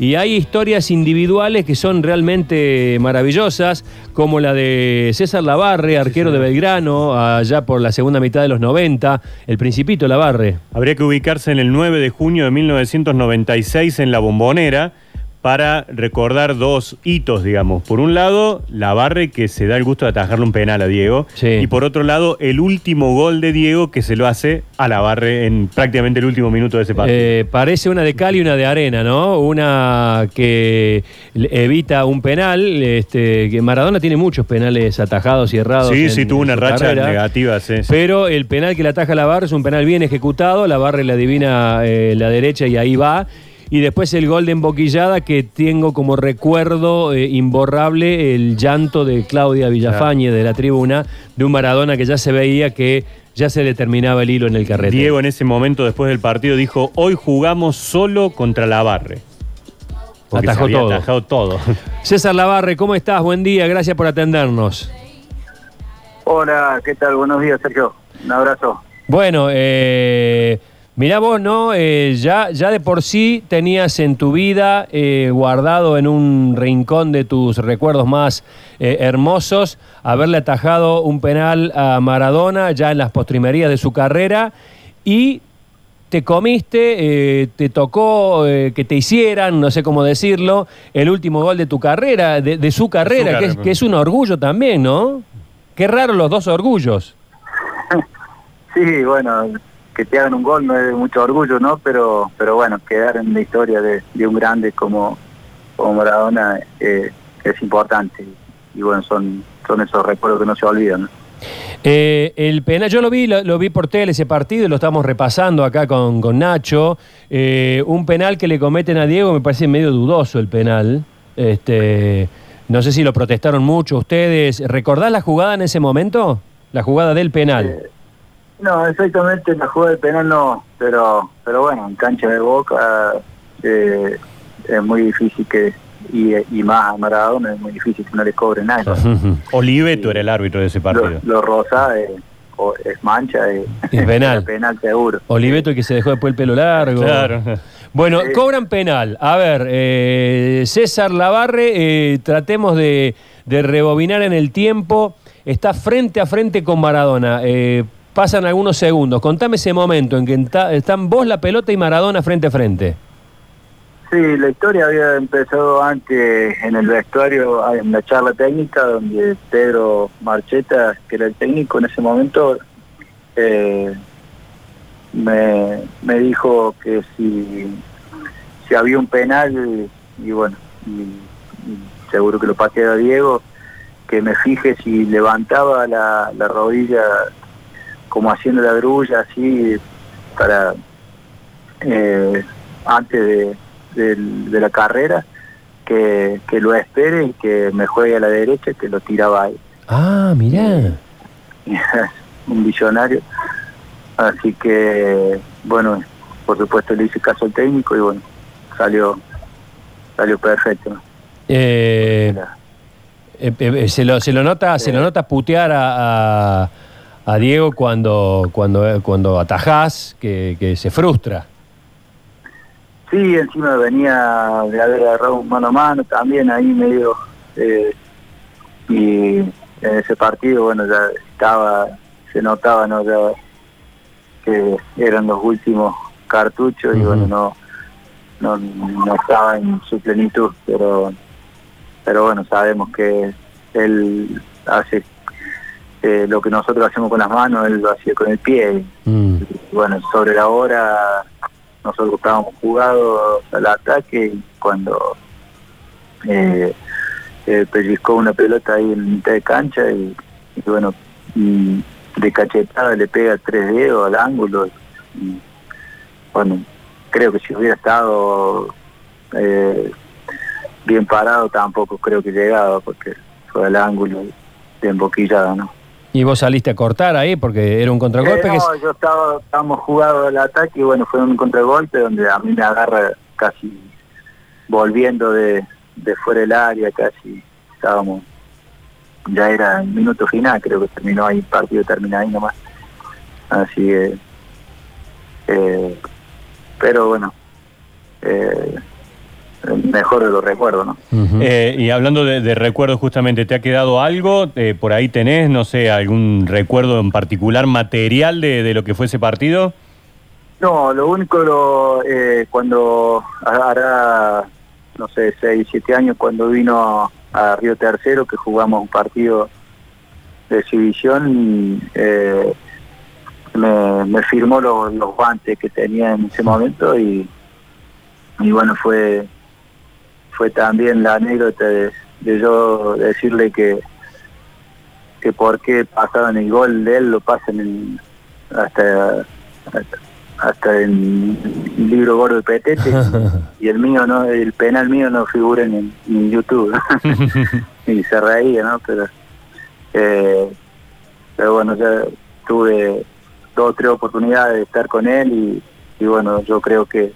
Y hay historias individuales que son realmente maravillosas, como la de César Lavarre, arquero de Belgrano, allá por la segunda mitad de los 90, el Principito Lavarre. Habría que ubicarse en el 9 de junio de 1996 en la Bombonera para recordar dos hitos, digamos. Por un lado, la Barre que se da el gusto de atajarle un penal a Diego. Sí. Y por otro lado, el último gol de Diego que se lo hace a la Barre en prácticamente el último minuto de ese partido. Eh, parece una de cal y una de arena, ¿no? Una que evita un penal. Este, que Maradona tiene muchos penales atajados y errados. sí, en- sí, tuvo una racha carrera. negativa. sí, sí. Pero el penal que le ataja a la barra es un penal bien ejecutado. La barra le adivina eh, la derecha y ahí va. Y después el gol de emboquillada que tengo como recuerdo eh, imborrable el llanto de Claudia Villafañe de la tribuna de un Maradona que ya se veía que ya se le terminaba el hilo en el carrete. Diego en ese momento, después del partido, dijo: Hoy jugamos solo contra la Barre. Porque Atajó se había todo. atajado todo. César Lavarre, ¿cómo estás? Buen día, gracias por atendernos. Hola, ¿qué tal? Buenos días, Sergio. Un abrazo. Bueno, eh, mirá vos, ¿no? Eh, ya, ya de por sí tenías en tu vida eh, guardado en un rincón de tus recuerdos más eh, hermosos haberle atajado un penal a Maradona ya en las postrimerías de su carrera y te comiste, eh, te tocó eh, que te hicieran, no sé cómo decirlo, el último gol de tu carrera, de, de su carrera, que, es, carrera. que es un orgullo también, ¿no? Qué raro los dos orgullos. Sí, bueno, que te hagan un gol no es de mucho orgullo, ¿no? Pero pero bueno, quedar en la historia de, de un grande como, como Maradona eh, es importante. Y bueno, son, son esos recuerdos que no se olvidan, ¿no? Eh, el penal, yo lo vi, lo, lo vi por tele ese partido y lo estamos repasando acá con, con Nacho. Eh, un penal que le cometen a Diego me parece medio dudoso el penal. Este, no sé si lo protestaron mucho ustedes. ¿Recordás la jugada en ese momento? La jugada del penal. Eh, No, exactamente la jugada del penal no, pero pero bueno, en cancha de Boca eh, es muy difícil que, y, y más a Maradona es muy difícil que no le cobre nada. Oliveto era el árbitro de ese partido. Lo, lo rosa eh, o- es mancha, eh, Es penal. es penal seguro. Oliveto que se dejó después el pelo largo. Claro. Bueno, Sí. cobran penal. A ver, eh, César Lavarre, eh, tratemos de, de rebobinar en el tiempo. Está frente a frente con Maradona. Pasan algunos segundos. Contame ese momento en que están vos, la pelota y Maradona frente a frente. Sí, la historia había empezado antes en el vestuario, en la charla técnica, donde Pedro Marcheta, que era el técnico en ese momento, eh, me, me dijo que si, si había un penal, y bueno, y- seguro que lo pateaba Diego, que me fije si levantaba la rodilla como haciendo la grulla, así, para eh, antes de, la carrera, que, que lo espere y que me juegue a la derecha, que lo tiraba ahí. Ah, mirá. un visionario. Así que, bueno, por supuesto le hice caso al técnico y bueno, salió salió perfecto. Eh, eh, eh, se, lo, se lo nota, se lo nota putear a, a- a Diego cuando, cuando, cuando atajás, que, que se frustra. Sí, encima venía de haber agarrado un mano a mano también ahí medio. eh, y en ese partido, bueno, ya estaba, se notaba, ¿no? Ya que eran los últimos cartuchos y bueno, no, no, no estaba en su plenitud, pero, pero bueno, sabemos que él hace eh, lo que nosotros hacemos con las manos, él lo hacía con el pie. Mm. Y bueno, sobre la hora nosotros estábamos jugados al ataque y cuando eh, eh, pellizcó una pelota ahí en mitad de cancha y, y bueno, y de cachetada le pega tres dedos al ángulo. Y, bueno, creo que si hubiera estado eh, bien parado tampoco creo que llegaba porque fue al ángulo de emboquillada, ¿no? Y vos saliste a cortar ahí porque era un contragolpe Eh, que no, yo estaba, estábamos jugando al ataque y bueno, fue un contragolpe donde a mí me agarra casi volviendo de, de fuera del área, casi estábamos, ya era el minuto final, creo que terminó ahí, el partido termina ahí nomás. Así que, eh, pero bueno, eh, mejor de los recuerdos, ¿no? Eh, y hablando de, de recuerdos justamente, ¿te ha quedado algo? Eh, ¿Por ahí tenés, no sé, algún recuerdo en particular material de, de lo que fue ese partido? No, lo único, lo, eh, cuando hará, no sé, 6, 7 años, cuando vino a Río Tercero, que jugamos un partido de exhibición, eh, me, me firmó los, los guantes que tenía en ese momento y, y bueno, fue fue también la anécdota de, de yo decirle que que por qué pasaban el gol de él, lo pasan en, hasta, hasta hasta en el libro gordo de Petete y el mío no el penal mío no figura en, en YouTube. Y se reía no pero eh, pero bueno ya tuve dos o tres oportunidades de estar con él y, y bueno yo creo que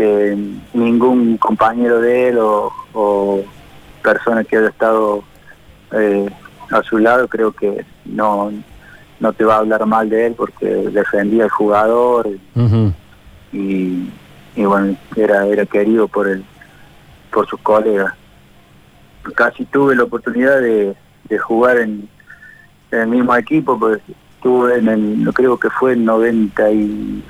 eh, ningún compañero de él o, o persona que haya estado eh, a su lado creo que no no te va a hablar mal de él porque defendía al jugador y, y bueno era era querido por el por sus colegas. Casi tuve la oportunidad de, de jugar en, en el mismo equipo pues estuve en el no creo que fue en 90 y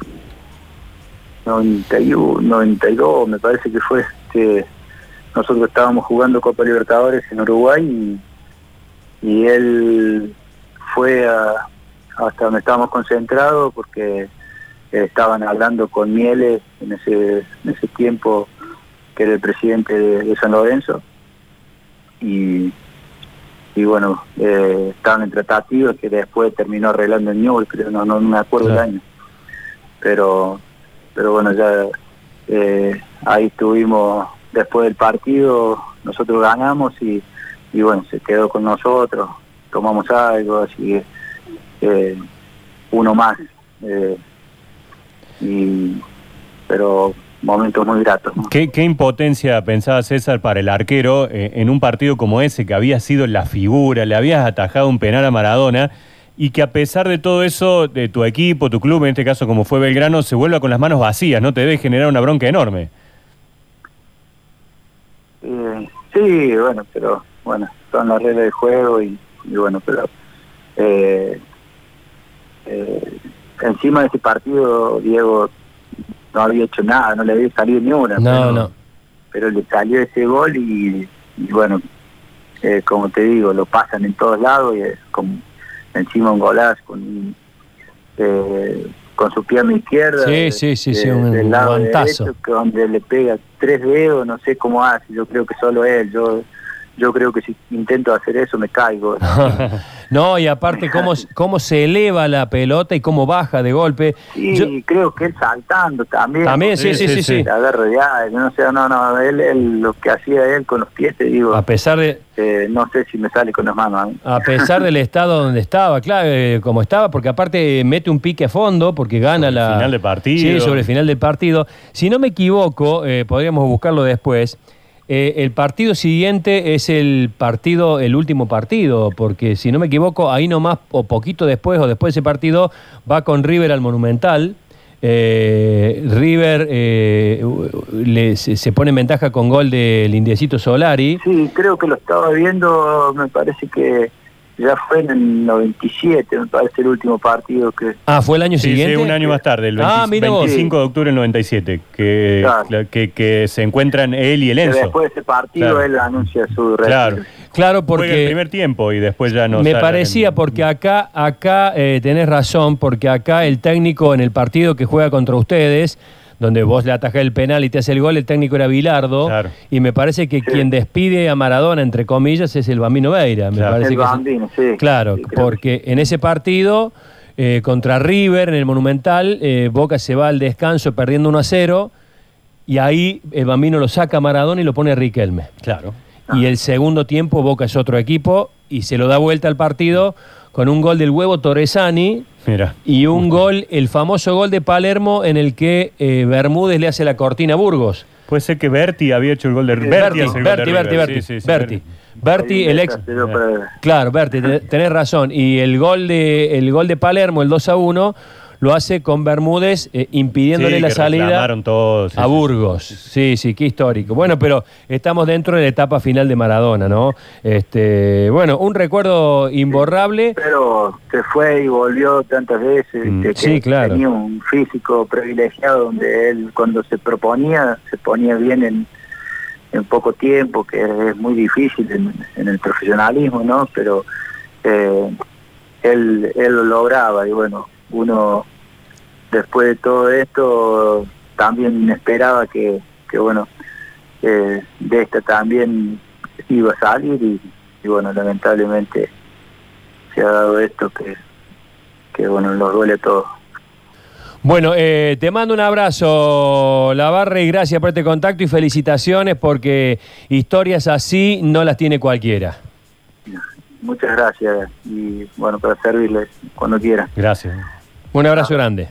91 92 me parece que fue este nosotros estábamos jugando Copa Libertadores en Uruguay y, y él fue a, hasta donde estábamos concentrados porque estaban hablando con Mieles en ese, en ese tiempo que era el presidente de, de San Lorenzo y, y bueno eh, estaban en tratativas que después terminó arreglando en Newell creo no, no me acuerdo Claro. el año pero pero bueno ya eh, ahí estuvimos después del partido nosotros ganamos y, y bueno se quedó con nosotros tomamos algo así eh, uno más eh, y pero momentos muy gratos ¿no? ¿Qué, qué impotencia pensaba César para el arquero eh, en un partido como ese, que había sido la figura, le habías atajado un penal a Maradona, y que a pesar de todo eso, de tu equipo, tu club, en este caso como fue Belgrano, se vuelva con las manos vacías, ¿no? Te debe generar una bronca enorme. Eh, sí, bueno, pero bueno, son las reglas del juego y, y bueno, pero eh, eh, encima de ese partido Diego no había hecho nada, no le había salido ni una. No, pero, no. Pero le salió ese gol y, y bueno, eh, como te digo, lo pasan en todos lados y es como encima un golazo con, eh, con su pierna izquierda. Sí, sí, sí, un del lado derecho, donde le pega tres dedos, no sé cómo hace, yo creo que solo él, yo yo creo que si intento hacer eso me caigo. no, y aparte cómo, cómo se eleva la pelota y cómo baja de golpe. Sí, Yo- creo que él saltando también. También, sí, sí, Sí, sí, sí, ahí, no sé, no, no, él, él, lo que hacía él con los pies, te digo, A pesar de, eh, no sé si me sale con las manos. a mí. a pesar del estado donde estaba, claro, eh, como estaba, porque aparte mete un pique a fondo, porque gana Sobre el la... final del partido. Sí, sobre el final del partido. Si no me equivoco, eh, podríamos buscarlo después, eh, el partido siguiente es el partido, el último partido, porque si no me equivoco, ahí nomás, o poquito después, o después de ese partido, va con River al Monumental. Eh, River eh, le- se, pone en ventaja con gol del Indiecito Solari. Sí, creo que lo estaba viendo, me parece que ya fue en el 97, me parece el último partido que... Ah, fue el año Sí, siguiente. sí, un año más tarde, el 20 Ah, mira vos. 25 de octubre del 97, que, Claro. que, que se encuentran él y el que Enzo. después de ese partido Claro. él anuncia su. Claro. Claro, Juega el porque primer tiempo y después ya no me sale parecía, en- porque acá, acá eh, tenés razón, porque acá el técnico en el partido que juega contra ustedes, donde vos le atajás el penal y te hace el gol, el técnico era Bilardo, Claro. y me parece que quien despide a Maradona, entre comillas, es el Bambino Veira. Me Claro. parece El que es- Bambino, sí. Claro, Sí, porque en ese partido eh, contra River, en el Monumental, eh, Boca se va al descanso perdiendo 1 a 0, y ahí el Bambino lo saca a Maradona y lo pone a Riquelme. Claro. Y el segundo tiempo Boca es otro equipo y se lo da vuelta al partido con un gol del huevo Torresani Mira. y un gol, el famoso gol de Palermo en el que eh, Bermúdez le hace la cortina a Burgos. Puede ser que Berti había hecho el gol de Berti, Berti. Berti, Berti. Berti, Sí, sí, sí, Berti. Berti, el ex... Claro, Berti, te- tenés razón. Y el gol de, el gol de Palermo, el 2 a 1, lo hace con Bermúdez eh, impidiéndole Sí, la que salida reclamaron todos, sí, a Burgos. Sí, sí, qué histórico. Bueno, pero estamos dentro de la etapa final de Maradona, ¿no? Este, bueno, un recuerdo imborrable. Pero se fue y volvió tantas veces, Mm, de que sí, claro. tenía un físico privilegiado donde él cuando se proponía, se ponía bien en, en poco tiempo, que es muy difícil en, en el profesionalismo, ¿no? Pero eh, él, él lo lograba y bueno, uno después de todo esto también esperaba que, que bueno, eh, de esta también iba a salir y, y bueno, lamentablemente se ha dado esto que, que bueno, nos duele a todos. Bueno, eh, te mando un abrazo, Lavarre, y gracias por este contacto y felicitaciones porque historias así no las tiene cualquiera. Muchas gracias y bueno, para servirles cuando quieran. Gracias. Un abrazo grande.